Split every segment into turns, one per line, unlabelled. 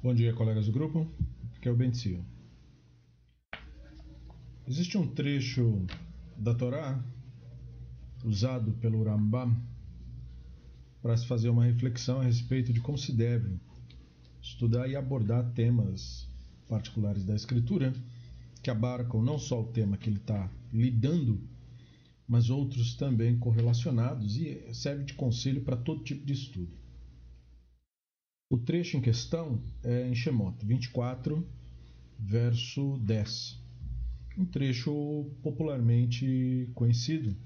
Bom dia, colegas do grupo. Aqui é o Bencio. Existe um trecho da Torá usado pelo Rambam para se fazer uma reflexão a respeito de como se deve estudar e abordar temas particulares da Escritura que abarcam não só o tema que ele está lidando, mas outros também correlacionados e serve de conselho para todo tipo de estudo. O trecho em questão é em Shemot 24, verso 10. Um trecho popularmente conhecido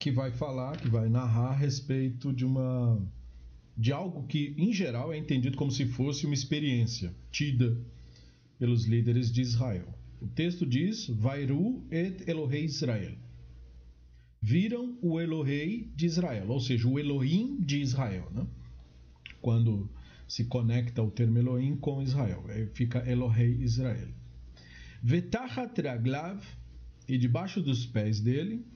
que vai falar, que vai narrar a respeito de uma de algo que em geral é entendido como se fosse uma experiência tida pelos líderes de Israel. O texto diz: Vairu et Elohei Israel. Viram o Elohei de Israel, ou seja, o Elohim de Israel. Né? Quando se conecta o termo Elohim com Israel. Aí fica Elohei Israel. Vetachat raglav, e debaixo dos pés dele,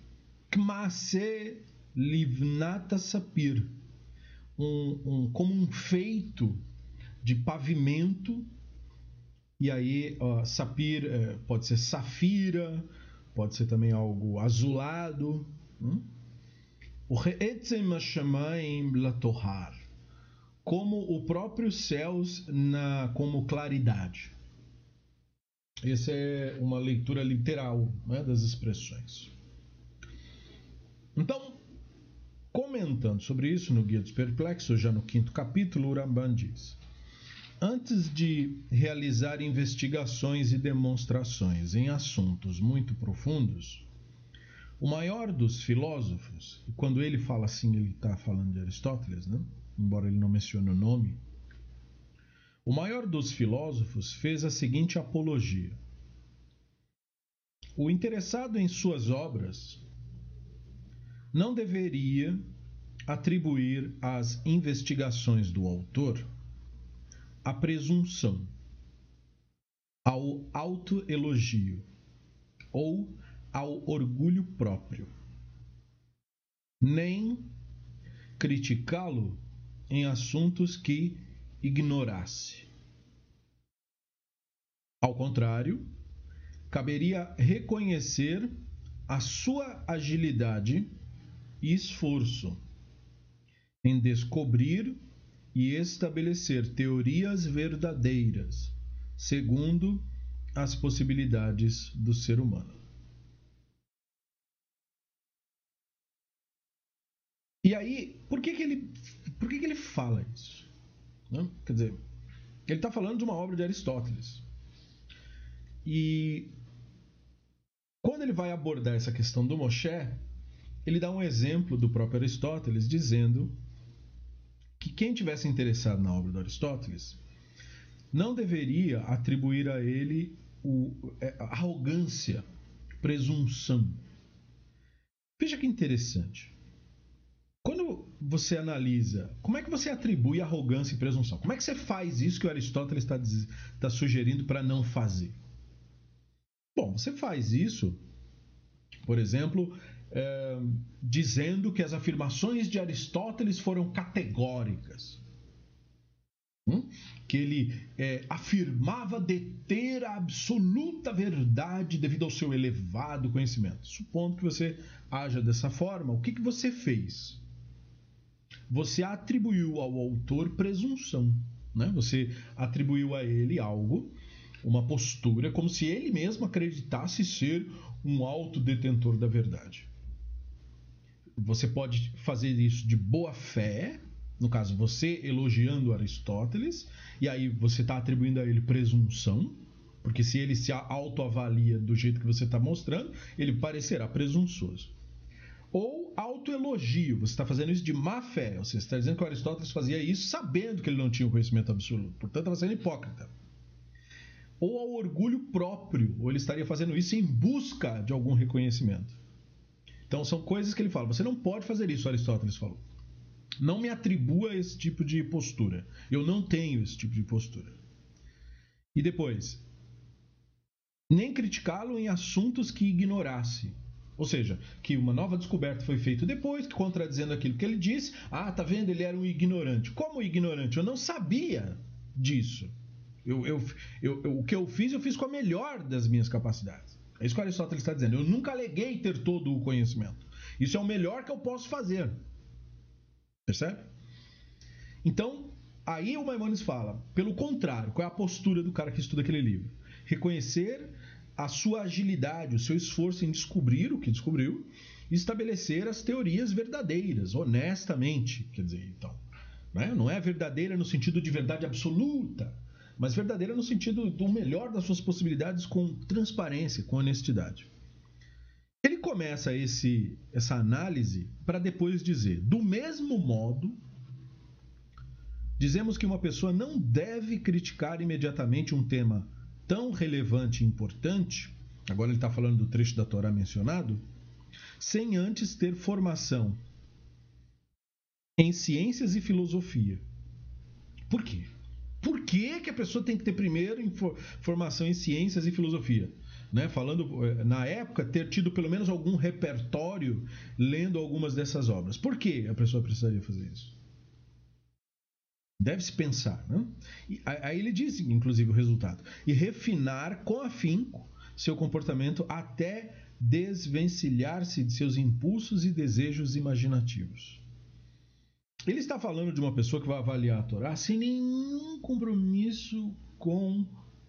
Kmase livnata sapir, um, um, como um feito de pavimento, e aí ó, sapir é, pode ser safira, pode ser também algo azulado. Hum? O Re'etzem Hashamayim Latohar como o próprio céus na como claridade. Essa é uma leitura literal né, das expressões. Então, comentando sobre isso no Guia dos Perplexos, já no quinto capítulo, o Ramban diz: Antes de realizar investigações e demonstrações em assuntos muito profundos, o maior dos filósofos, e quando ele fala assim, ele está falando de Aristóteles, né? Embora ele não mencione o nome, o maior dos filósofos fez a seguinte apologia: O interessado em suas obras não deveria atribuir às investigações do autor a presunção, ao autoelogio ou ao orgulho próprio, nem criticá-lo em assuntos que ignorasse. Ao contrário, caberia reconhecer a sua agilidade e esforço em descobrir e estabelecer teorias verdadeiras, segundo as possibilidades do ser humano. E aí, por que, que ele por que, que ele fala isso? Né? Quer dizer, ele está falando de uma obra de Aristóteles. E quando ele vai abordar essa questão do Moshe, ele dá um exemplo do próprio Aristóteles, dizendo que quem tivesse interessado na obra do Aristóteles não deveria atribuir a ele o, é, a arrogância, presunção. Veja que interessante. Você analisa, como é que você atribui arrogância e presunção? Como é que você faz isso que o Aristóteles está tá sugerindo para não fazer? Bom, você faz isso, por exemplo, é, dizendo que as afirmações de Aristóteles foram categóricas. Hum? Que ele é, afirmava deter a absoluta verdade devido ao seu elevado conhecimento. Supondo que você haja dessa forma, o que, que você fez? Você atribuiu ao autor presunção. Né? Você atribuiu a ele algo, uma postura, como se ele mesmo acreditasse ser um autodetentor da verdade. Você pode fazer isso de boa fé, no caso, você elogiando Aristóteles, e aí você está atribuindo a ele presunção, porque se ele se autoavalia do jeito que você está mostrando, ele parecerá presunçoso. Ou autoelogio, você está fazendo isso de má fé, você está dizendo que Aristóteles fazia isso sabendo que ele não tinha o conhecimento absoluto, portanto estava sendo hipócrita. Ou ao orgulho próprio, ou ele estaria fazendo isso em busca de algum reconhecimento. Então são coisas que ele fala, você não pode fazer isso, Aristóteles falou. Não me atribua esse tipo de postura. Eu não tenho esse tipo de postura. E depois, nem criticá-lo em assuntos que ignorasse. Ou seja, que uma nova descoberta foi feita depois, contradizendo aquilo que ele disse. Ah, tá vendo? Ele era um ignorante. Como ignorante? Eu não sabia disso. Eu, eu, eu, o que eu fiz, eu fiz com a melhor das minhas capacidades. É isso que Aristóteles está dizendo. Eu nunca aleguei ter todo o conhecimento. Isso é o melhor que eu posso fazer. Percebe? Então, aí o Maimonides fala, pelo contrário, qual é a postura do cara que estuda aquele livro? Reconhecer a sua agilidade, o seu esforço em descobrir o que descobriu e estabelecer as teorias verdadeiras, honestamente. Quer dizer, então, né? não é verdadeira no sentido de verdade absoluta, mas verdadeira no sentido do melhor das suas possibilidades com transparência, com honestidade. Ele começa esse, essa análise para depois dizer: do mesmo modo, dizemos que uma pessoa não deve criticar imediatamente um tema tão relevante e importante, agora ele está falando do trecho da Torá mencionado, sem antes ter formação em ciências e filosofia. Por quê? Por que, que a pessoa tem que ter primeiro formação em ciências e filosofia? Né? Falando eh, na época, ter tido pelo menos algum repertório lendo algumas dessas obras. Por que a pessoa precisaria fazer isso? Deve-se pensar. Né? E, aí ele diz, inclusive, o resultado. E refinar com afinco seu comportamento até desvencilhar-se de seus impulsos e desejos imaginativos. Ele está falando de uma pessoa que vai avaliar a Torá sem nenhum compromisso com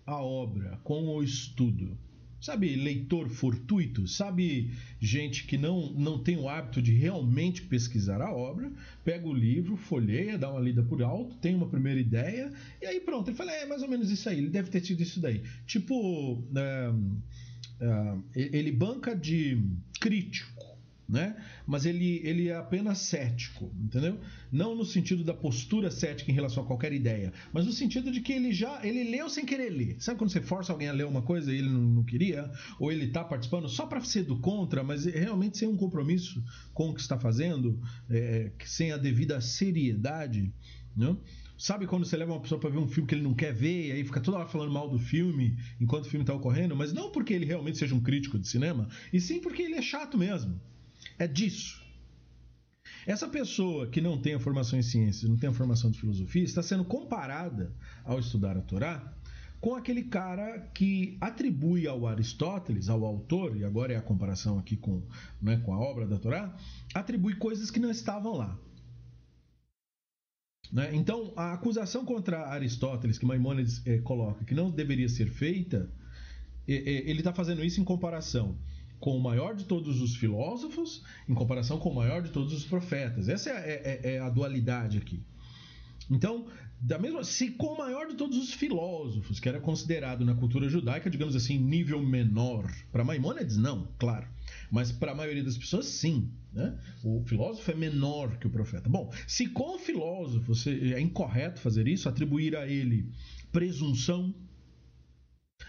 a obra, com o estudo. Sabe, leitor fortuito, sabe, gente que não, não tem o hábito de realmente pesquisar a obra, pega o livro, folheia, dá uma lida por alto, tem uma primeira ideia, e aí pronto, ele fala, é mais ou menos isso aí, ele deve ter tido isso daí. Tipo, é, é, ele banca de crítico, né? Mas ele, ele é apenas cético, entendeu? Não no sentido da postura cética em relação a qualquer ideia, mas no sentido de que ele já ele leu sem querer ler. Sabe quando você força alguém a ler uma coisa e ele não, não queria, ou ele está participando só para ser do contra, mas realmente sem um compromisso com o que está fazendo, é, sem a devida seriedade, né? Sabe quando você leva uma pessoa para ver um filme que ele não quer ver e aí fica toda hora falando mal do filme enquanto o filme está ocorrendo, mas não porque ele realmente seja um crítico de cinema, e sim porque ele é chato mesmo. É disso. Essa pessoa que não tem a formação em ciências, não tem a formação de filosofia, está sendo comparada ao estudar a Torá com aquele cara que atribui ao Aristóteles, ao autor, e agora é a comparação aqui com, né, com a obra da Torá, atribui coisas que não estavam lá. Né? Então, a acusação contra Aristóteles, que Maimônides eh, coloca que não deveria ser feita, eh, eh, ele está fazendo isso em comparação com o maior de todos os filósofos em comparação com o maior de todos os profetas. Essa é, é, é, é a dualidade aqui. Então, da mesma, se com o maior de todos os filósofos, que era considerado na cultura judaica, digamos assim, nível menor, para Maimônides não, claro, mas para a maioria das pessoas sim, né? O filósofo é menor que o profeta. Bom, se com o filósofo é incorreto fazer isso, atribuir a ele presunção,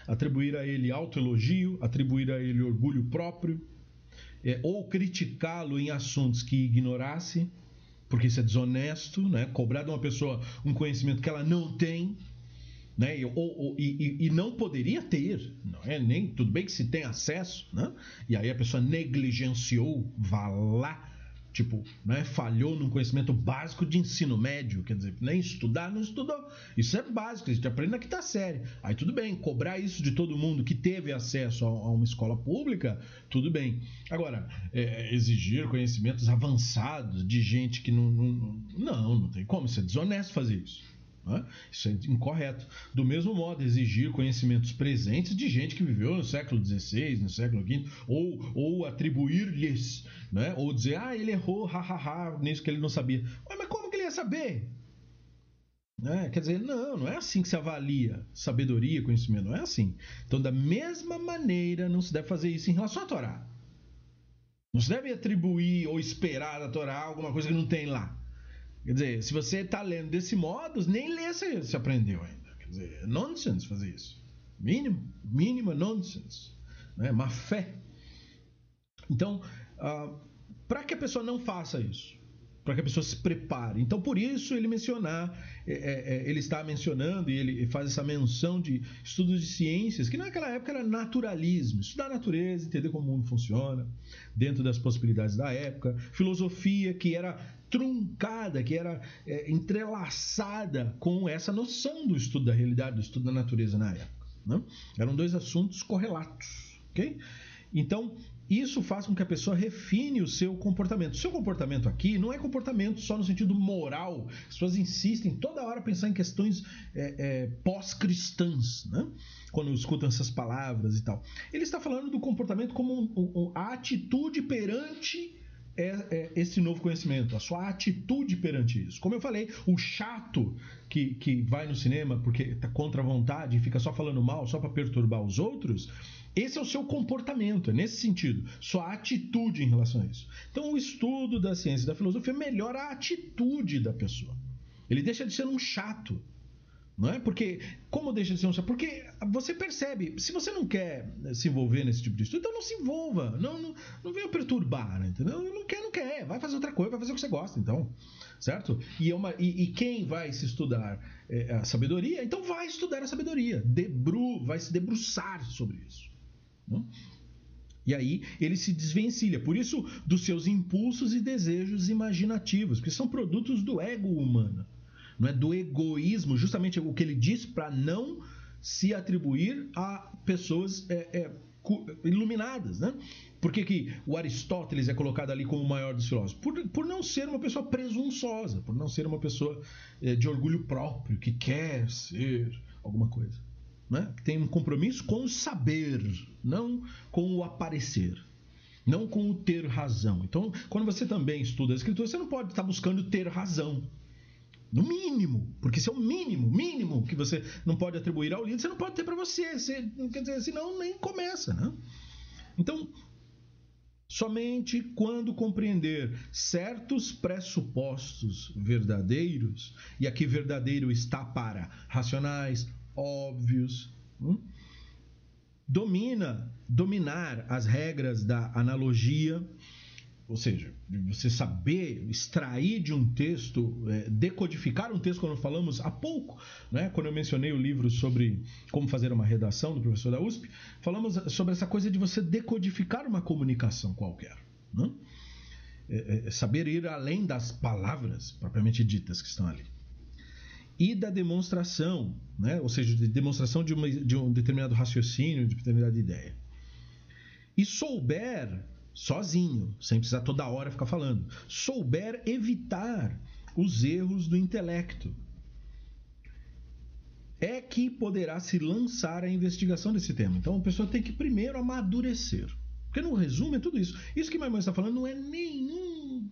atribuir a ele autoelogio, atribuir a ele orgulho próprio, é, ou criticá-lo em assuntos que ignorasse, porque isso é desonesto, né? cobrar de uma pessoa um conhecimento que ela não tem, né? Ou, ou, e, e, não poderia ter, não é? Nem tudo bem que se tem acesso, né? E aí a pessoa negligenciou, vá lá tipo, né, falhou num conhecimento básico de ensino médio, quer dizer, nem estudar, não estudou. Isso é básico, a gente aprende na quinta série. Aí tudo bem, cobrar isso de todo mundo que teve acesso a, a uma escola pública, tudo bem. Agora, é, exigir conhecimentos avançados de gente que não, não. Não, não tem como, isso é desonesto fazer isso. Né? Isso é incorreto. Do mesmo modo, exigir conhecimentos presentes de gente que viveu no século XVI, no século V, ou, ou atribuir-lhes, né? ou dizer, ah, ele errou, hahaha, nisso que ele não sabia. Mas, como que ele ia saber? Né? Quer dizer, não, não é assim que se avalia sabedoria, conhecimento, não é assim. Então, da mesma maneira, não se deve fazer isso em relação à Torá. Não se deve atribuir ou esperar da Torá alguma coisa que não tem lá. Quer dizer, se você está lendo desse modo, nem ler você, você aprendeu ainda. Quer dizer, é nonsense fazer isso. Mínimo, mínima nonsense. Né? Má fé. Então, uh, para que a pessoa não faça isso, para que a pessoa se prepare. Então, por isso ele mencionar, é, é, é, ele está mencionando e ele faz essa menção de estudos de ciências, que naquela época era naturalismo, estudar a natureza, entender como o mundo funciona, dentro das possibilidades da época, filosofia, que era truncada, que era é, entrelaçada com essa noção do estudo da realidade, do estudo da natureza na época. Né? Eram dois assuntos correlatos. ok? Então, isso faz com que a pessoa refine o seu comportamento. Seu comportamento aqui não é comportamento só no sentido moral. As pessoas insistem toda hora pensar em questões é, é, pós-cristãs, né? quando escutam essas palavras e tal. Ele está falando do comportamento como um, um, a atitude perante é, é, esse novo conhecimento, a sua atitude perante isso. Como eu falei, o chato que, que vai no cinema porque está contra a vontade e fica só falando mal, só para perturbar os outros, esse é o seu comportamento, é nesse sentido, sua atitude em relação a isso. Então, o estudo da ciência e da filosofia melhora a atitude da pessoa. Ele deixa de ser um chato. Não é? Porque, como deixa de ser um chato? Porque você percebe, se você não quer se envolver nesse tipo de estudo, então não se envolva. Não, não, não venha perturbar, né? entendeu? Não quer, não quer. Vai fazer outra coisa, vai fazer o que você gosta, então. Certo? E, é uma, e, e quem vai se estudar é, a sabedoria, então vai estudar a sabedoria. Debru, vai se debruçar sobre isso. Né? E aí ele se desvencilha, por isso, dos seus impulsos e desejos imaginativos, que são produtos do ego humano, não é do egoísmo, justamente o que ele diz para não se atribuir a pessoas é, é, iluminadas, né? Por que, que, o Aristóteles é colocado ali como o maior dos filósofos? Por, por não ser uma pessoa presunçosa, por não ser uma pessoa é, de orgulho próprio, que quer ser alguma coisa né? tem um compromisso com o saber, não com o aparecer, não com o ter razão. Então, quando você também estuda a escritura, você não pode estar buscando ter razão. No mínimo, porque isso é o mínimo, mínimo que você não pode atribuir ao líder, você não pode ter para você. você. Quer dizer, senão nem começa. Né? Então, Somente quando compreender certos pressupostos verdadeiros, e aqui verdadeiro está para racionais, óbvios. Hum? Domina, dominar as regras da analogia, ou seja, você saber extrair de um texto, é, decodificar um texto, quando falamos há pouco, né, quando eu mencionei o livro sobre como fazer uma redação do professor da USP, falamos sobre essa coisa de você decodificar uma comunicação qualquer. Né? É, é, saber ir além das palavras propriamente ditas que estão ali e da demonstração, né? ou seja, de demonstração de, uma, de um determinado raciocínio, de determinada ideia. E souber, sozinho, sem precisar toda hora ficar falando, souber evitar os erros do intelecto, é que poderá se lançar a investigação desse tema. Então a pessoa tem que primeiro amadurecer. Porque no resumo é tudo isso. Isso que minha mãe está falando não é nenhum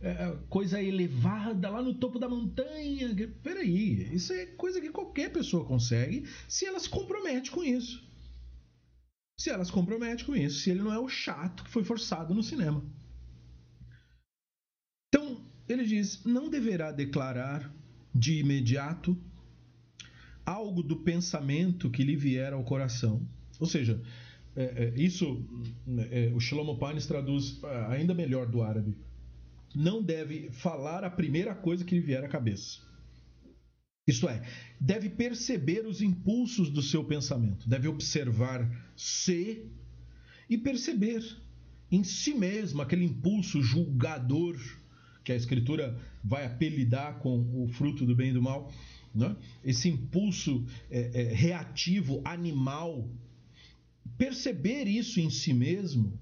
é, é, coisa elevada lá no topo da montanha. Peraí, isso é coisa que qualquer pessoa consegue se ela se compromete com isso. Se ela se compromete com isso, se ele não é o chato que foi forçado no cinema. Então, ele diz: não deverá declarar de imediato algo do pensamento que lhe vier ao coração. Ou seja, é, é, isso é, o Shlomo Panes traduz ah, ainda melhor do árabe. Não deve falar a primeira coisa que lhe vier à cabeça. Isto é, deve perceber os impulsos do seu pensamento, deve observar-se e perceber em si mesmo aquele impulso julgador que a Escritura vai apelidar com o fruto do bem e do mal, né? esse impulso é, é, reativo, animal, perceber isso em si mesmo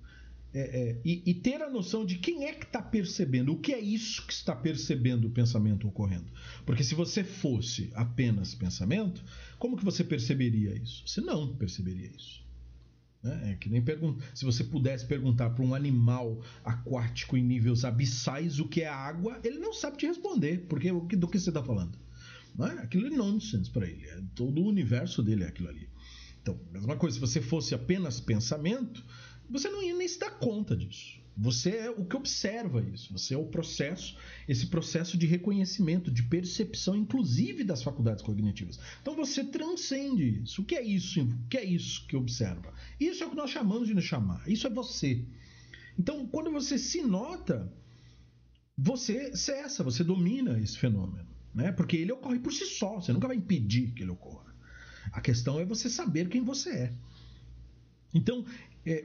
é, é, e, e, ter a noção de quem é que está percebendo, o que é isso que está percebendo o pensamento ocorrendo. Porque se você fosse apenas pensamento, como que você perceberia isso? Você não perceberia isso. Né? É que nem pergun se você pudesse perguntar para um animal aquático em níveis abissais o que é água, ele não sabe te responder, porque do que você está falando. Não é? Aquilo é nonsense para ele. É, todo o universo dele é aquilo ali. Então, mesma coisa, se você fosse apenas pensamento, você não ia nem se dar conta disso. Você é o que observa isso, você é o processo, esse processo de reconhecimento, de percepção, inclusive das faculdades cognitivas. Então você transcende isso. O que é isso? O que é isso que observa? Isso é o que nós chamamos de nos chamar. Isso é você. Então, quando você se nota, você cessa, você domina esse fenômeno, né? Porque ele ocorre por si só. Você nunca vai impedir que ele ocorra. A questão é você saber quem você é. Então,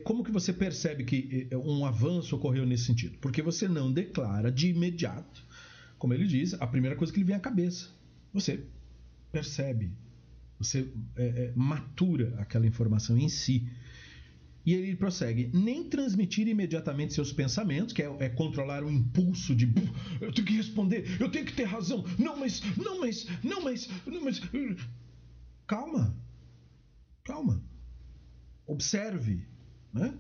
como que você percebe que é, um avanço ocorreu nesse sentido? Porque você não declara de imediato, como ele diz, a primeira coisa que lhe vem à cabeça. Você percebe, você é, é, matura aquela informação em si. E ele prossegue: nem transmitir imediatamente seus pensamentos, que é, é, controlar o impulso de eu tenho que responder, eu tenho que ter razão, não, mas, não, mas, não, mas, não, mas. Calma, calma. Observe, né?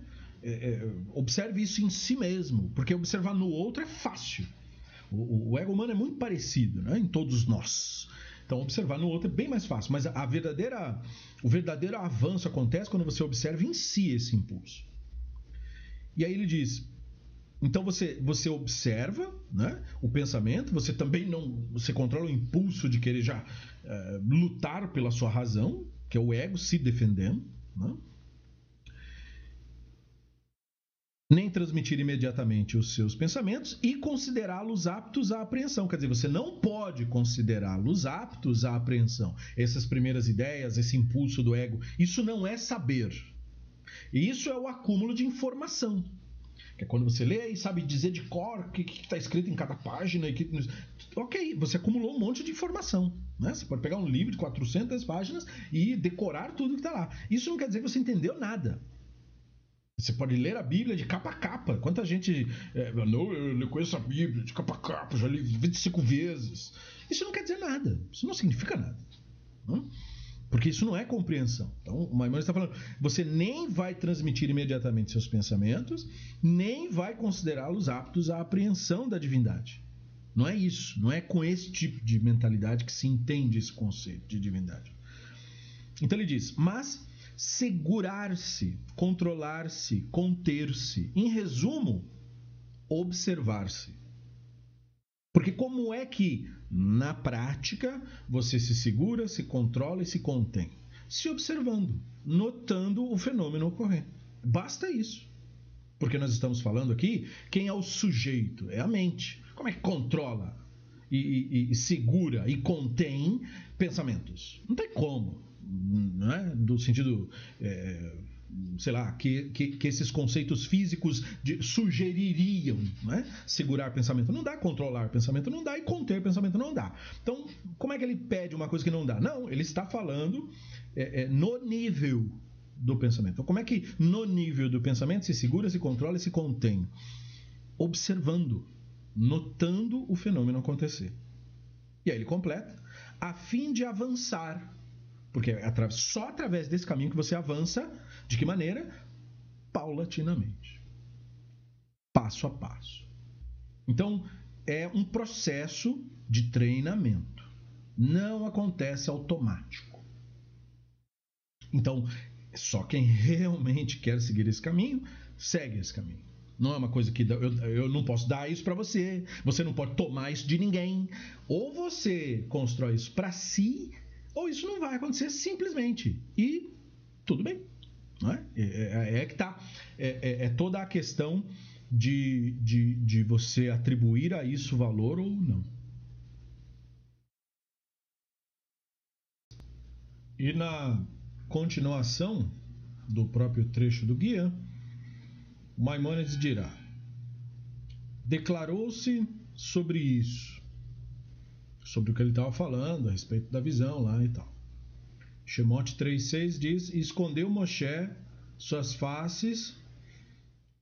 É, é, observe isso em si mesmo, porque observar no outro é fácil. O, o ego humano é muito parecido né, em todos nós. Então, observar no outro é bem mais fácil. Mas a verdadeira, o verdadeiro avanço acontece quando você observa em si esse impulso. E aí ele diz: então você, você observa né, o pensamento, você também não. Você controla o impulso de querer já uh, lutar pela sua razão, que é o ego se defendendo. Né? Nem transmitir imediatamente os seus pensamentos e considerá-los aptos à apreensão. Quer dizer, você não pode considerá-los aptos à apreensão. Essas primeiras ideias, esse impulso do ego, isso não é saber. Isso é o acúmulo de informação. Que é quando você lê e sabe dizer de cor o que está escrito em cada página. E que... Ok, você acumulou um monte de informação. Né? Você pode pegar um livro de 400 páginas e decorar tudo que está lá. Isso não quer dizer que você entendeu nada. Você pode ler a Bíblia de capa a capa. Quanta gente. É, não, eu conheço a Bíblia de capa a capa, já li 25 vezes. Isso não quer dizer nada. Isso não significa nada. Não? Porque isso não é compreensão. Então, o Maimonides está falando: você nem vai transmitir imediatamente seus pensamentos, nem vai considerá-los aptos à apreensão da divindade. Não é isso. Não é com esse tipo de mentalidade que se entende esse conceito de divindade. Então ele diz: mas segurar-se, controlar-se, conter-se. Em resumo, observar-se. Porque como é que, na prática, você se segura, se controla e se contém? Se observando, notando o fenômeno ocorrer. Basta isso. Porque nós estamos falando aqui, quem é o sujeito? É a mente. Como é que controla e, e, e segura e contém pensamentos? Não tem como né? do sentido. É, sei lá, que, que, que, esses conceitos físicos de, sugeririam né? segurar pensamento. Não dá, controlar pensamento não dá e conter pensamento não dá. Então, como é que ele pede uma coisa que não dá? Não, ele está falando é, é, no nível do pensamento. Então, como é que no nível do pensamento se segura, se controla e se contém? Observando, notando o fenômeno acontecer. E aí ele completa, a fim de avançar porque é só através desse caminho que você avança. De que maneira? Paulatinamente. Passo a passo. Então, é um processo de treinamento. Não acontece automático. Então, só quem realmente quer seguir esse caminho, segue esse caminho. Não é uma coisa que eu, eu não posso dar isso para você, você não pode tomar isso de ninguém. Ou você constrói isso para si ou isso não vai acontecer simplesmente. E tudo bem. É? É, é, é que tá. É, é, é, toda a questão de, de, de você atribuir a isso valor ou não. E na continuação do próprio trecho do guia, Maimonides dirá: Declarou-se sobre isso sobre o que ele estava falando a respeito da visão lá e tal. Shemot 3,6 diz: Escondeu Moshe suas faces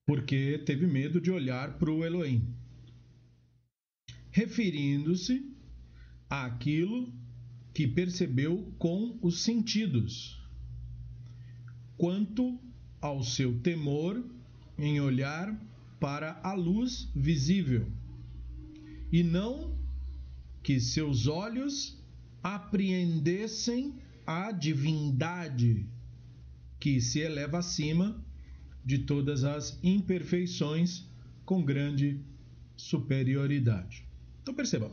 porque teve medo de olhar para o Elohim, referindo-se àquilo que percebeu com os sentidos, quanto ao seu temor em olhar para a luz visível e não que seus olhos apreendessem a divindade que se eleva acima de todas as imperfeições com grande superioridade. Então perceba,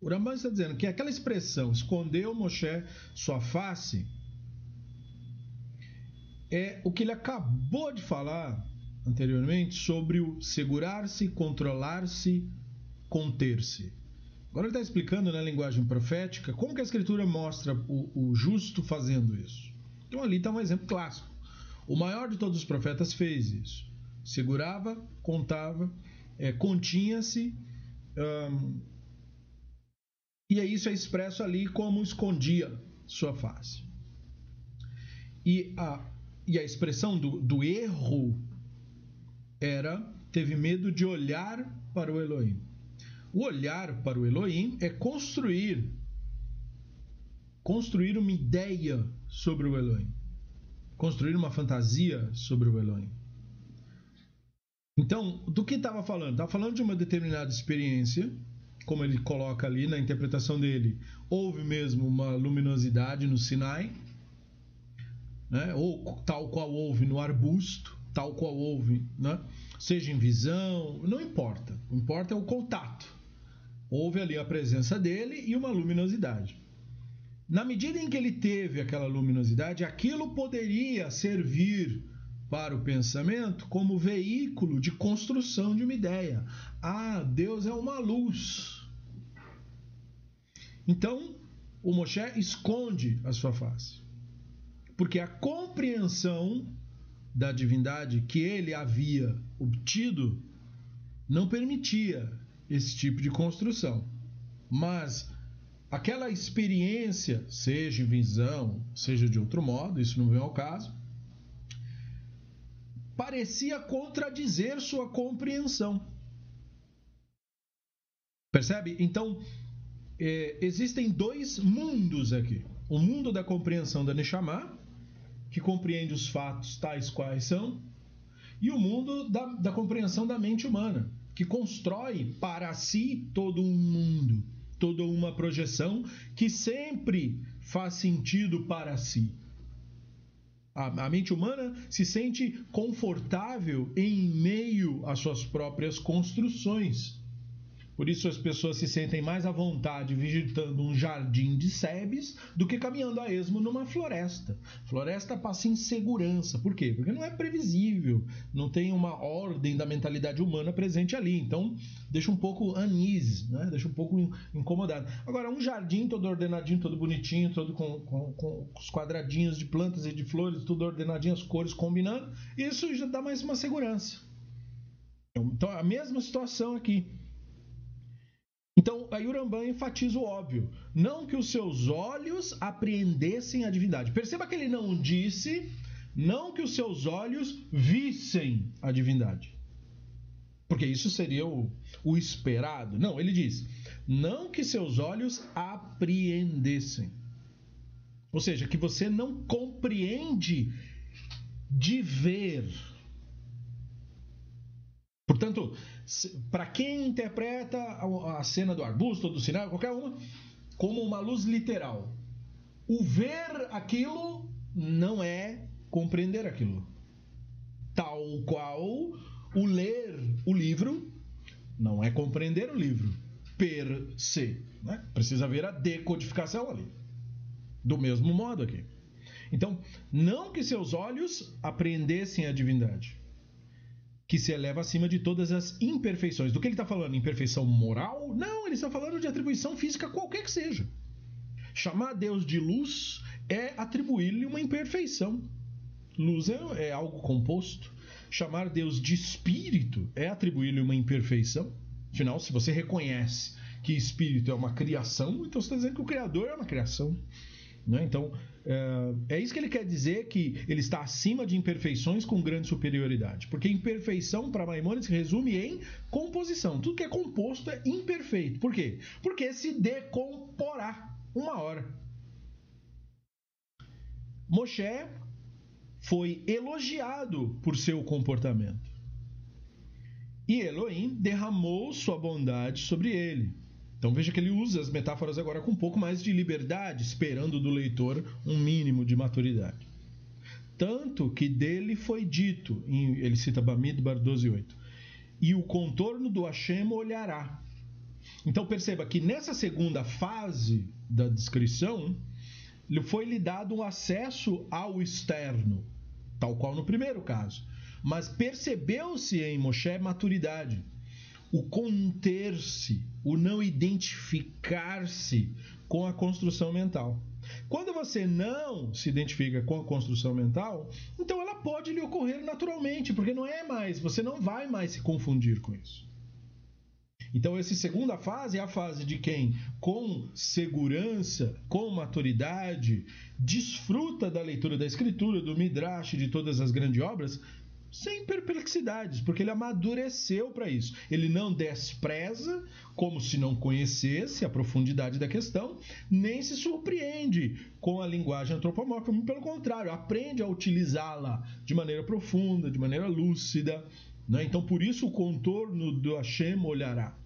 o Ramban está dizendo que aquela expressão escondeu Moshe sua face é o que ele acabou de falar anteriormente sobre o segurar-se, controlar-se, conter-se. Agora ele está explicando na linguagem profética como que a escritura mostra o, o justo fazendo isso. Então ali está um exemplo clássico. O maior de todos os profetas fez isso. Segurava, contava, é, continha-se. Hum, e isso é expresso ali como escondia sua face. E a, e a expressão do, do erro era teve medo de olhar para o Elohim. O olhar para o Elohim é construir construir uma ideia sobre o Elohim, construir uma fantasia sobre o Elohim. Então, do que estava falando? Estava falando de uma determinada experiência, como ele coloca ali na interpretação dele. Houve mesmo uma luminosidade no Sinai, né? ou tal qual houve no arbusto, tal qual houve, né? seja em visão, não importa. O que importa é o contato. Houve ali a presença dele e uma luminosidade. Na medida em que ele teve aquela luminosidade, aquilo poderia servir para o pensamento como veículo de construção de uma ideia. Ah, Deus é uma luz. Então, o Moshe esconde a sua face. Porque a compreensão da divindade que ele havia obtido não permitia esse tipo de construção. Mas aquela experiência, seja em visão, seja de outro modo, isso não vem ao caso, parecia contradizer sua compreensão. Percebe? Então, é, existem dois mundos aqui. O mundo da compreensão da Neshama, que compreende os fatos tais quais são, e o mundo da, da compreensão da mente humana, que constrói para si todo um mundo, toda uma projeção que sempre faz sentido para si. A, a mente humana se sente confortável em meio às suas próprias construções. Por isso as pessoas se sentem mais à vontade visitando um jardim de sebes do que caminhando a esmo numa floresta. Floresta passa insegurança. Por quê? Porque não é previsível, não tem uma ordem da mentalidade humana presente ali. Então deixa um pouco uneasy, né? deixa um pouco incomodado. Agora, um jardim todo ordenadinho, todo bonitinho, todo com, com, com os quadradinhos de plantas e de flores, tudo ordenadinho, as cores combinando, isso já dá mais uma segurança. Então, a mesma situação aqui. Então, a Urambá enfatiza o óbvio. Não que os seus olhos apreendessem a divindade. Perceba que ele não disse, não que os seus olhos vissem a divindade. Porque isso seria o, o esperado. Não, ele diz, não que seus olhos apreendessem. Ou seja, que você não compreende de ver Portanto, para quem interpreta a cena do arbusto do sinal, qualquer uma, como uma luz literal, o ver aquilo não é compreender aquilo. Tal qual o ler o livro não é compreender o livro per se. Né? Precisa ver a decodificação ali. Do mesmo modo aqui. Então, não que seus olhos apreendessem a divindade, que se eleva acima de todas as imperfeições. Do que ele está falando? Imperfeição moral? Não, ele está falando de atribuição física qualquer que seja. Chamar Deus de luz é atribuir-lhe uma imperfeição. Luz é, é algo composto. Chamar Deus de espírito é atribuir-lhe uma imperfeição. Afinal, se você reconhece que espírito é uma criação, então você está dizendo que o Criador é uma criação. Né? Então, é, é isso que ele quer dizer que ele está acima de imperfeições com grande superioridade. Porque imperfeição, para Maimonides, resume em composição. Tudo que é composto é imperfeito. Por quê? Porque se decomporá uma hora. Moshe foi elogiado por seu comportamento. E Elohim derramou sua bondade sobre ele. Então veja que ele usa as metáforas agora com um pouco mais de liberdade, esperando do leitor um mínimo de maturidade. Tanto que dele foi dito, ele cita Bamidbar 12.8, e o contorno do Hashem olhará. Então perceba que nessa segunda fase da descrição, foi lhe dado um acesso ao externo, tal qual no primeiro caso. Mas percebeu-se em Moshe maturidade o conter-se, o não identificar-se com a construção mental. Quando você não se identifica com a construção mental, então ela pode lhe ocorrer naturalmente, porque não é mais, você não vai mais se confundir com isso. Então, essa segunda fase é a fase de quem, com segurança, com maturidade, desfruta da leitura da Escritura, do Midrash, de todas as grandes obras, sem perplexidades, porque ele amadureceu para isso. Ele não despreza, como se não conhecesse a profundidade da questão, nem se surpreende com a linguagem antropomórfica, pelo contrário, aprende a utilizá-la de maneira profunda, de maneira lúcida. Né? Então, por isso, o contorno do Hashem olhará.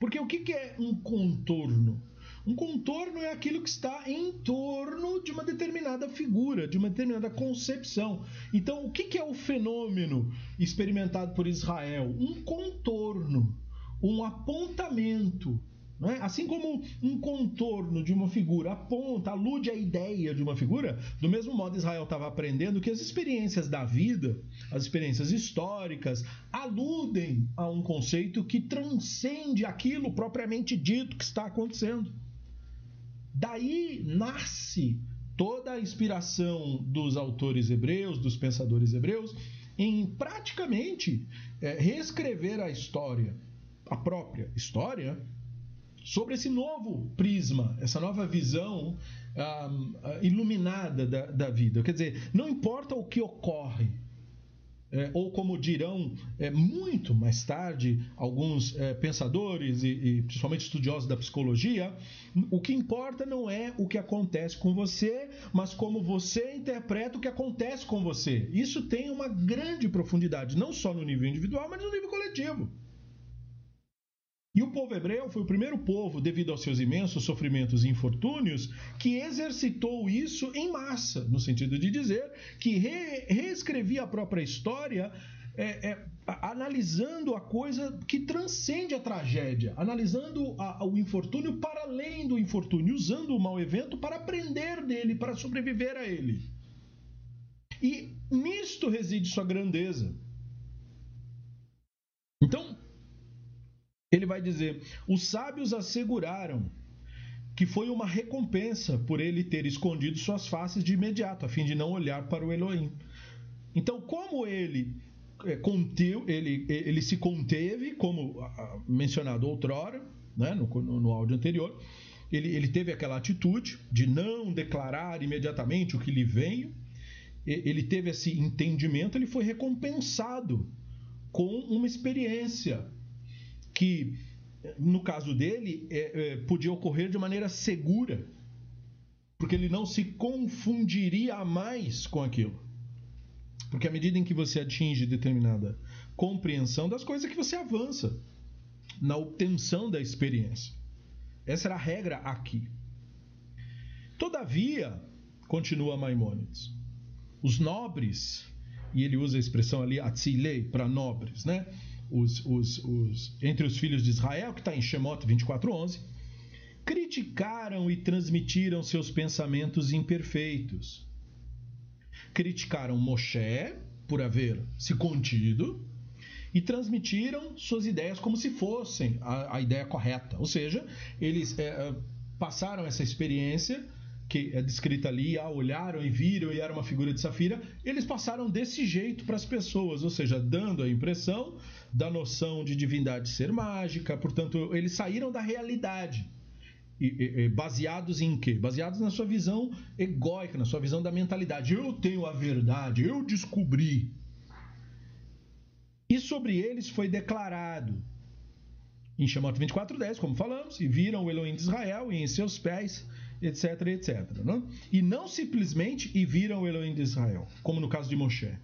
Porque o que é um contorno? Um contorno é aquilo que está em torno de uma determinada figura, de uma determinada concepção. Então, o que é o fenômeno experimentado por Israel? Um contorno, um apontamento. É? Assim como um contorno de uma figura aponta, alude à ideia de uma figura, do mesmo modo Israel estava aprendendo que as experiências da vida, as experiências históricas, aludem a um conceito que transcende aquilo propriamente dito que está acontecendo. Daí nasce toda a inspiração dos autores hebreus, dos pensadores hebreus, em praticamente é, reescrever a história, a própria história, sobre esse novo prisma, essa nova visão um, iluminada da, da vida. Quer dizer, não importa o que ocorre, é, ou como dirão é, muito mais tarde alguns é, pensadores e, e, principalmente estudiosos da psicologia, o que importa não é o que acontece com você, mas como você interpreta o que acontece com você. Isso tem uma grande profundidade, não só no nível individual, mas no nível coletivo. E o povo hebreu foi o primeiro povo, devido aos seus imensos sofrimentos e infortúnios, que exercitou isso em massa, no sentido de dizer que re reescrevia a própria história é, é, analisando a coisa que transcende a tragédia, analisando a, o infortúnio para além do infortúnio, usando o mau evento para aprender dele, para sobreviver a ele. E nisto reside sua grandeza. Então, ele vai dizer: Os sábios asseguraram que foi uma recompensa por ele ter escondido suas faces de imediato, a fim de não olhar para o Elohim. Então, como ele é, conteu, ele, ele se conteve, como mencionado outrora, né, no, no, no áudio anterior, ele, ele teve aquela atitude de não declarar imediatamente o que lhe veio, ele teve esse entendimento, ele foi recompensado com uma experiência que, no caso dele, é, é, podia ocorrer de maneira segura, porque ele não se confundiria mais com aquilo. Porque à medida em que você atinge determinada compreensão das coisas, que você avança na obtenção da experiência. Essa era a regra aqui. Todavia, continua Maimônides, os nobres, e ele usa a expressão ali, atzilei, para nobres, né? Os, os, os, entre os filhos de Israel, que está em Shemot 24:11, criticaram e transmitiram seus pensamentos imperfeitos. Criticaram Moshe por haver se contido e transmitiram suas ideias como se fossem a, a ideia correta. Ou seja, eles é, passaram essa experiência que é descrita ali, ah, olharam e viram e era uma figura de Safira, eles passaram desse jeito para as pessoas, ou seja, dando a impressão da noção de divindade ser mágica, portanto, eles saíram da realidade. E, e, baseados em quê? Baseados na sua visão egóica, na sua visão da mentalidade. Eu tenho a verdade, eu descobri. E sobre eles foi declarado em Shemot 24:10, como falamos, e viram o Elohim de Israel e em seus pés etc, etc. Não? E não simplesmente e viram o Elohim de Israel, como no caso de Moshe.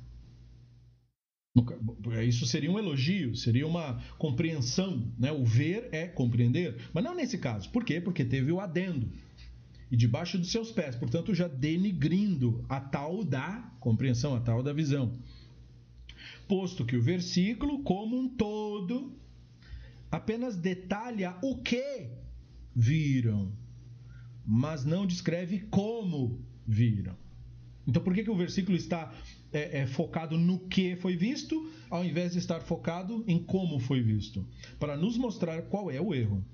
Isso seria um elogio, seria uma compreensão. Né? O ver é compreender, mas não nesse caso. Por quê? Porque teve o adendo. E debaixo dos seus pés, portanto, já denigrindo a tal da compreensão, a tal da visão. Posto que o versículo, como um todo, apenas detalha o que viram mas não descreve como viram. Então, por que, que o versículo está é, é, focado no que foi visto, ao invés de estar focado em como foi visto? Para nos mostrar qual é o erro.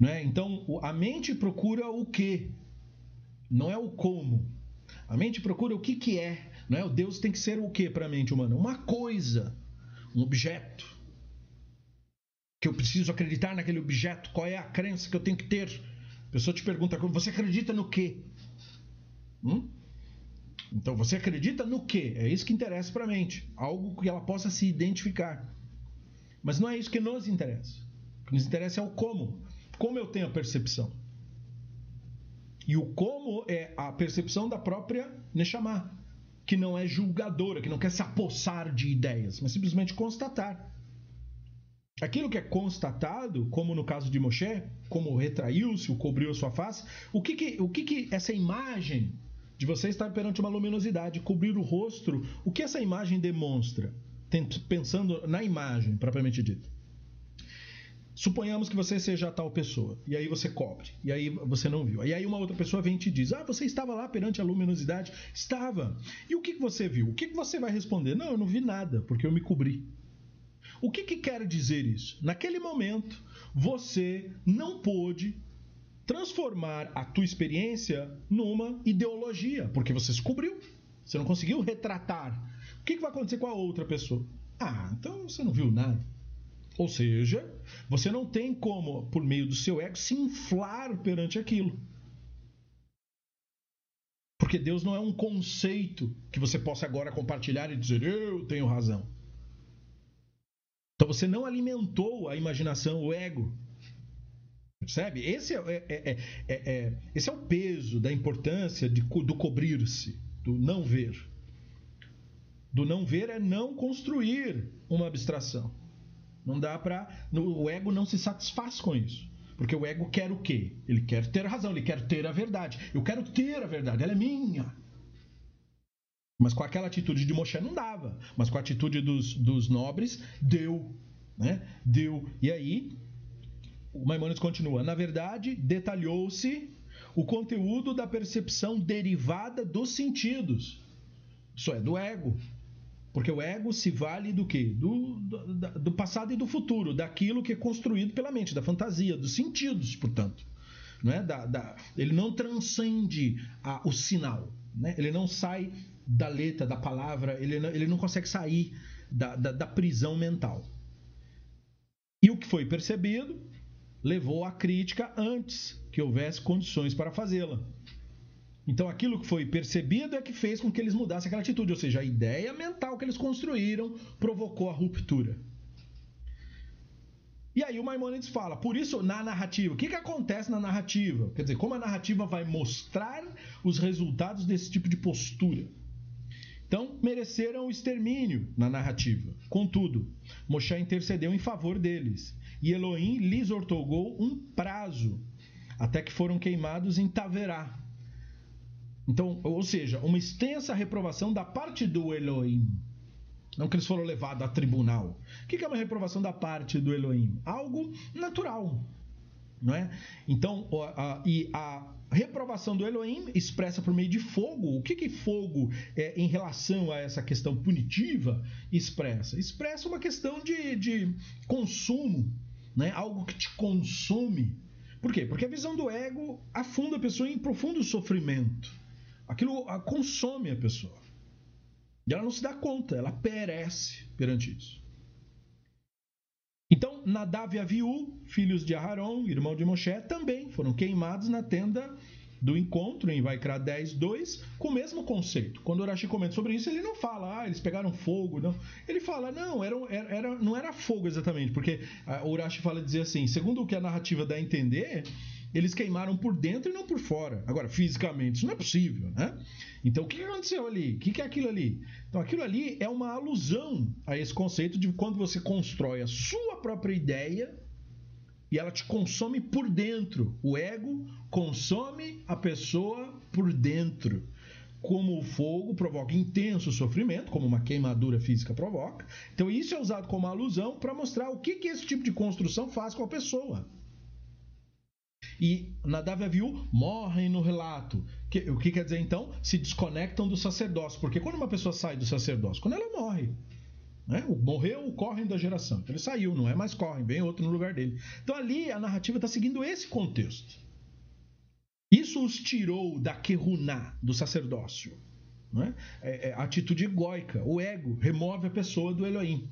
Né? Então, a mente procura o que não é o como. A mente procura o que, que é. Não é? O Deus tem que ser o que para a mente humana? Uma coisa, um objeto. Que eu preciso acreditar naquele objeto. Qual é a crença que eu tenho que ter? A pessoa te pergunta: você acredita no quê? Hum? Então você acredita no quê? É isso que interessa para a mente. Algo que ela possa se identificar. Mas não é isso que nos interessa. O que nos interessa é o como. Como eu tenho a percepção. E o como é a percepção da própria Neshama, que não é julgadora, que não quer se apossar de ideias, mas simplesmente constatar. Aquilo que é constatado, como no caso de Moshe, como retraiu-se, cobriu a sua face, o que, que, o que, que essa imagem de você estar perante uma luminosidade, cobrir o rosto, o que essa imagem demonstra? Pensando na imagem propriamente dita. Suponhamos que você seja tal pessoa, e aí você cobre, e aí você não viu. E aí uma outra pessoa vem e te diz: Ah, você estava lá perante a luminosidade? Estava. E o que você viu? O que você vai responder? Não, eu não vi nada, porque eu me cobri. O que, que quer dizer isso? Naquele momento, você não pôde transformar a tua experiência numa ideologia, porque você se cobriu. Você não conseguiu retratar. O que, que vai acontecer com a outra pessoa? Ah, então você não viu nada. Ou seja, você não tem como, por meio do seu ego, se inflar perante aquilo. Porque Deus não é um conceito que você possa agora compartilhar e dizer eu tenho razão. Então você não alimentou a imaginação, o ego. Percebe? Esse é, é, é, é, esse é o peso da importância de, do cobrir-se, do não ver. Do não ver é não construir uma abstração. Não dá para. O ego não se satisfaz com isso. Porque o ego quer o quê? Ele quer ter razão, ele quer ter a verdade. Eu quero ter a verdade, ela é minha. Mas com aquela atitude de Moshe não dava. Mas com a atitude dos, dos nobres, deu. Né? Deu. E aí, o Maimonides continua. Na verdade, detalhou-se o conteúdo da percepção derivada dos sentidos. Isso é, do ego. Porque o ego se vale do quê? Do, do, do, passado e do futuro, daquilo que é construído pela mente, da fantasia, dos sentidos, portanto. Não é? da, da ele não transcende a, o sinal. Né? Ele não sai da letra, da palavra, ele não, ele não consegue sair da, da, da prisão mental. E o que foi percebido levou à crítica antes que houvesse condições para fazê-la. Então aquilo que foi percebido é que fez com que eles mudassem aquela atitude, ou seja, a ideia mental que eles construíram provocou a ruptura. E aí o Maimonides fala, por isso na narrativa, o que, que acontece na narrativa? Quer dizer, como a narrativa vai mostrar os resultados desse tipo de postura. Então, mereceram o extermínio na narrativa. Contudo, Moshe intercedeu em favor deles, e Elohim lhes ortogou um prazo, até que foram queimados em Taverá, então, ou seja, uma extensa reprovação da parte do Elohim. Não que eles foram levados a tribunal. O que é uma reprovação da parte do Elohim? Algo natural. Não é? Então, a, a, e a reprovação do Elohim expressa por meio de fogo. O que, que fogo, é, em relação a essa questão punitiva, expressa? Expressa uma questão de, de consumo, né? algo que te consome. Por quê? Porque a visão do ego afunda a pessoa em profundo sofrimento. Aquilo consome a pessoa. E ela não se dá conta, ela perece perante isso. Então, Nadav e Aviú, filhos de Aharon, irmão de Moshe, também foram queimados na tenda do encontro em Vaikra 10, 2, com o mesmo conceito. Quando Urashi comenta sobre isso, ele não fala, ah, eles pegaram fogo, não. Ele fala, não, era, era, não era fogo exatamente, porque o Urashi fala dizer assim, segundo o que a narrativa dá a entender, eles queimaram por dentro e não por fora. Agora, fisicamente, isso não é possível, né? Então, o que aconteceu ali? O que é aquilo ali? Então, aquilo ali é uma alusão a esse conceito de quando você constrói a sua própria ideia e ela te consome por dentro. O ego consome a pessoa por dentro. Como o fogo provoca intenso sofrimento, como uma queimadura física provoca. Então, isso é usado como alusão para mostrar o que, que esse tipo de construção faz com a pessoa e Nadav e Aviú morrem no relato. Que, o que quer dizer então? Se desconectam do sacerdócio. Porque quando uma pessoa sai do sacerdócio? Quando ela morre. Né? Morreu o correm da geração. Então ele saiu, não é mais correm, vem outro no lugar dele. Então ali a narrativa está seguindo esse contexto. isso os tirou da Keruná, do sacerdócio. Né? É, é, a atitude egóica, o ego, remove a pessoa do Elohim.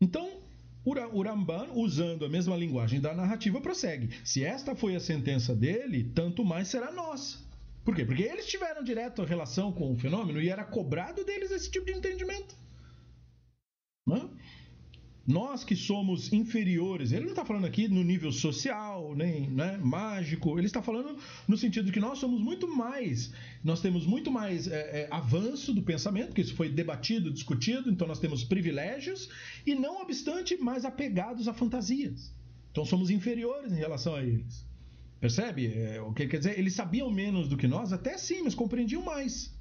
Então, o Ramban, usando a mesma linguagem da narrativa, prossegue. Se esta foi a sentença dele, tanto mais será nossa. Por quê? Porque eles tiveram direto relação com o fenômeno e era cobrado deles esse tipo de entendimento. Nós que somos inferiores, ele não está falando aqui no nível social, nem né, mágico, ele está falando no sentido que nós somos muito mais, nós temos muito mais é, é, avanço do pensamento, que isso foi debatido, discutido, então nós temos privilégios, e não obstante, mais apegados a fantasias. Então somos inferiores em relação a eles. Percebe? É, o que quer dizer? Eles sabiam menos do que nós, até sim, mas compreendiam mais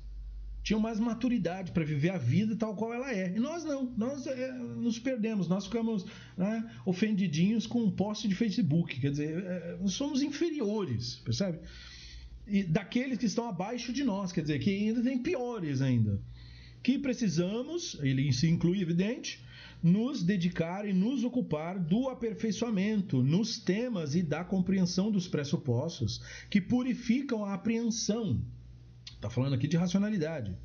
tinham mais maturidade para viver a vida tal qual ela é. E nós não, nós é, nos perdemos, nós ficamos né, ofendidinhos com um post de Facebook, quer dizer, é, nós somos inferiores, percebe? E daqueles que estão abaixo de nós, quer dizer, que ainda tem piores ainda. Que precisamos, ele se inclui evidente, nos dedicar e nos ocupar do aperfeiçoamento nos temas e da compreensão dos pressupostos que purificam a apreensão Está falando aqui de racionalidade.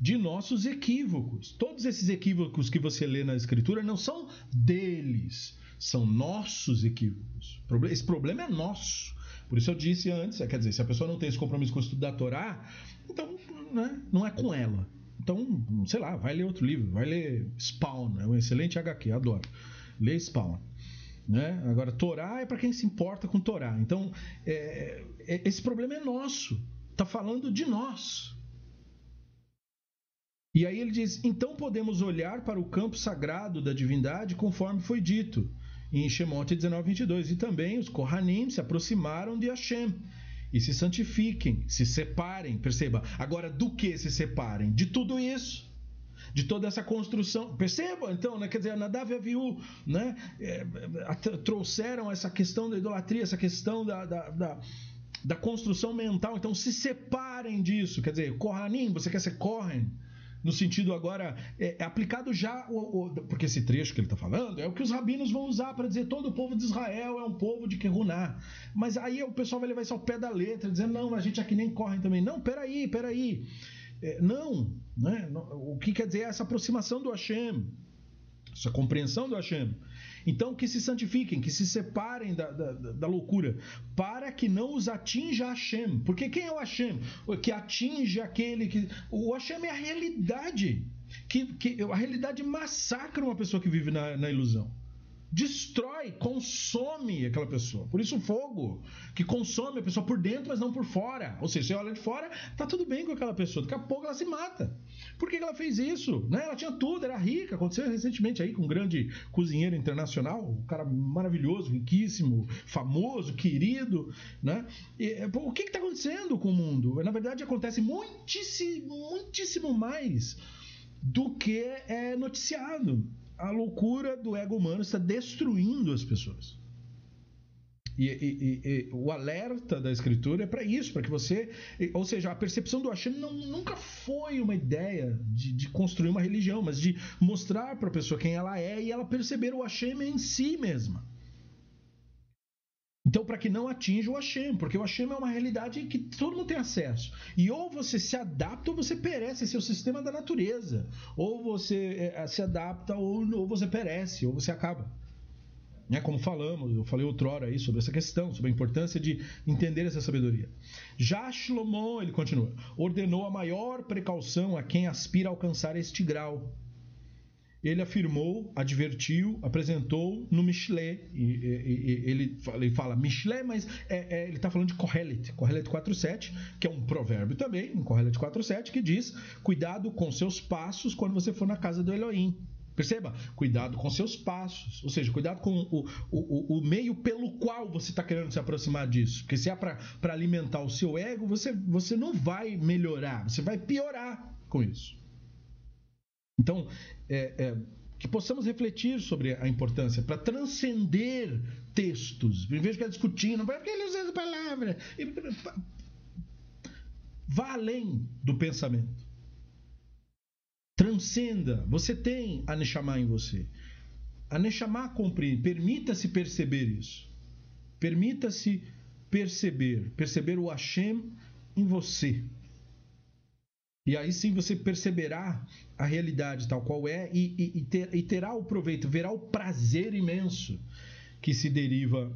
De nossos equívocos. Todos esses equívocos que você lê na Escritura não são deles, são nossos equívocos. Esse problema é nosso. Por isso eu disse antes, quer dizer, se a pessoa não tem esse compromisso com o estudo da Torá, então né, não é com ela. Então, sei lá, vai ler outro livro, vai ler Spawn, é um excelente HQ, adoro. Lê Spawn. Né? Agora, Torá é para quem se importa com Torá. Então, é, é, esse problema é nosso. Está falando de nós. E aí ele diz: então podemos olhar para o campo sagrado da divindade conforme foi dito em Shemot 19, 22. E também os Kohanim se aproximaram de Hashem e se santifiquem, se separem. Perceba, agora do que se separem? De tudo isso. De toda essa construção. Perceba, então, né? quer dizer, Nadav e Aviú né? É, trouxeram essa questão da idolatria, essa questão da, da, da da construção mental. Então se separem disso. Quer dizer, Kohanim, você quer ser Kohen? No sentido agora, é, é aplicado já, o, o, porque esse trecho que ele está falando é o que os rabinos vão usar para dizer todo o povo de Israel é um povo de Keruná. Mas aí o pessoal vai levar isso ao pé da letra, dizendo, não, a gente aqui nem corre também. Não, peraí, peraí. É, não, né? o que quer dizer essa aproximação do Hashem, essa compreensão do Hashem. Então, que se santifiquem, que se separem da, da, da loucura, para que não os atinja Hashem. Porque quem é o Hashem? O que atinge aquele que. O Hashem é a realidade. Que, que, a realidade massacra uma pessoa que vive na, na ilusão destrói, consome aquela pessoa. Por isso o fogo, que consome a pessoa por dentro, mas não por fora. Ou seja, você olha de fora, tá tudo bem com aquela pessoa, daqui a pouco ela se mata. Por que ela fez isso? Né? Ela tinha tudo, era rica. Aconteceu recentemente aí com um grande cozinheiro internacional, um cara maravilhoso, riquíssimo, famoso, querido. Né? E, o que está acontecendo com o mundo? Na verdade, acontece muitíssimo, muitíssimo mais do que é noticiado a loucura do ego humano está destruindo as pessoas. E, e, e, o alerta da escritura é para isso, para que você. Ou seja, a percepção do Hashem não, nunca foi uma ideia de, de construir uma religião, mas de mostrar para a pessoa quem ela é e ela perceber o Hashem em si mesma. Então, para que não atinja o Hashem, porque o Hashem é uma realidade que todo mundo tem acesso. E ou você se adapta ou você perece, esse é o sistema da natureza. Ou você é, se adapta ou, ou você perece, ou você acaba. Né? Como falamos, eu falei outrora aí sobre essa questão, sobre a importância de entender essa sabedoria. Já Shlomo, ele continua, ordenou a maior precaução a quem aspira a alcançar este grau ele afirmou, advertiu, apresentou no Michelet. E, e, e, ele, fala, ele fala Michelet, mas é, é, ele está falando de Kohelet, Kohelet 4.7, que é um provérbio também, em Kohelet 4.7, que diz: cuidado com seus passos quando você for na casa do Elohim. Perceba? Cuidado com seus passos. Ou seja, cuidado com o, o, o meio pelo qual você está querendo se aproximar disso. Porque se é para alimentar o seu ego, você, você não vai melhorar, você vai piorar com isso. Então, é, é, que possamos refletir sobre a importância para transcender textos, em vez de ficar discutindo, porque ele usa essa palavra. Vá além do pensamento. Transcenda. Você tem a Neshama em você. A Neshama compreende. Permita-se perceber isso. Permita-se perceber, perceber o Hashem em você. E aí sim você perceberá a realidade tal qual é e, e, e, ter, e terá o proveito, verá o prazer imenso que se deriva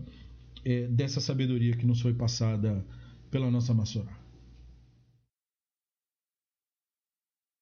é, dessa sabedoria que nos foi passada pela nossa Massorá.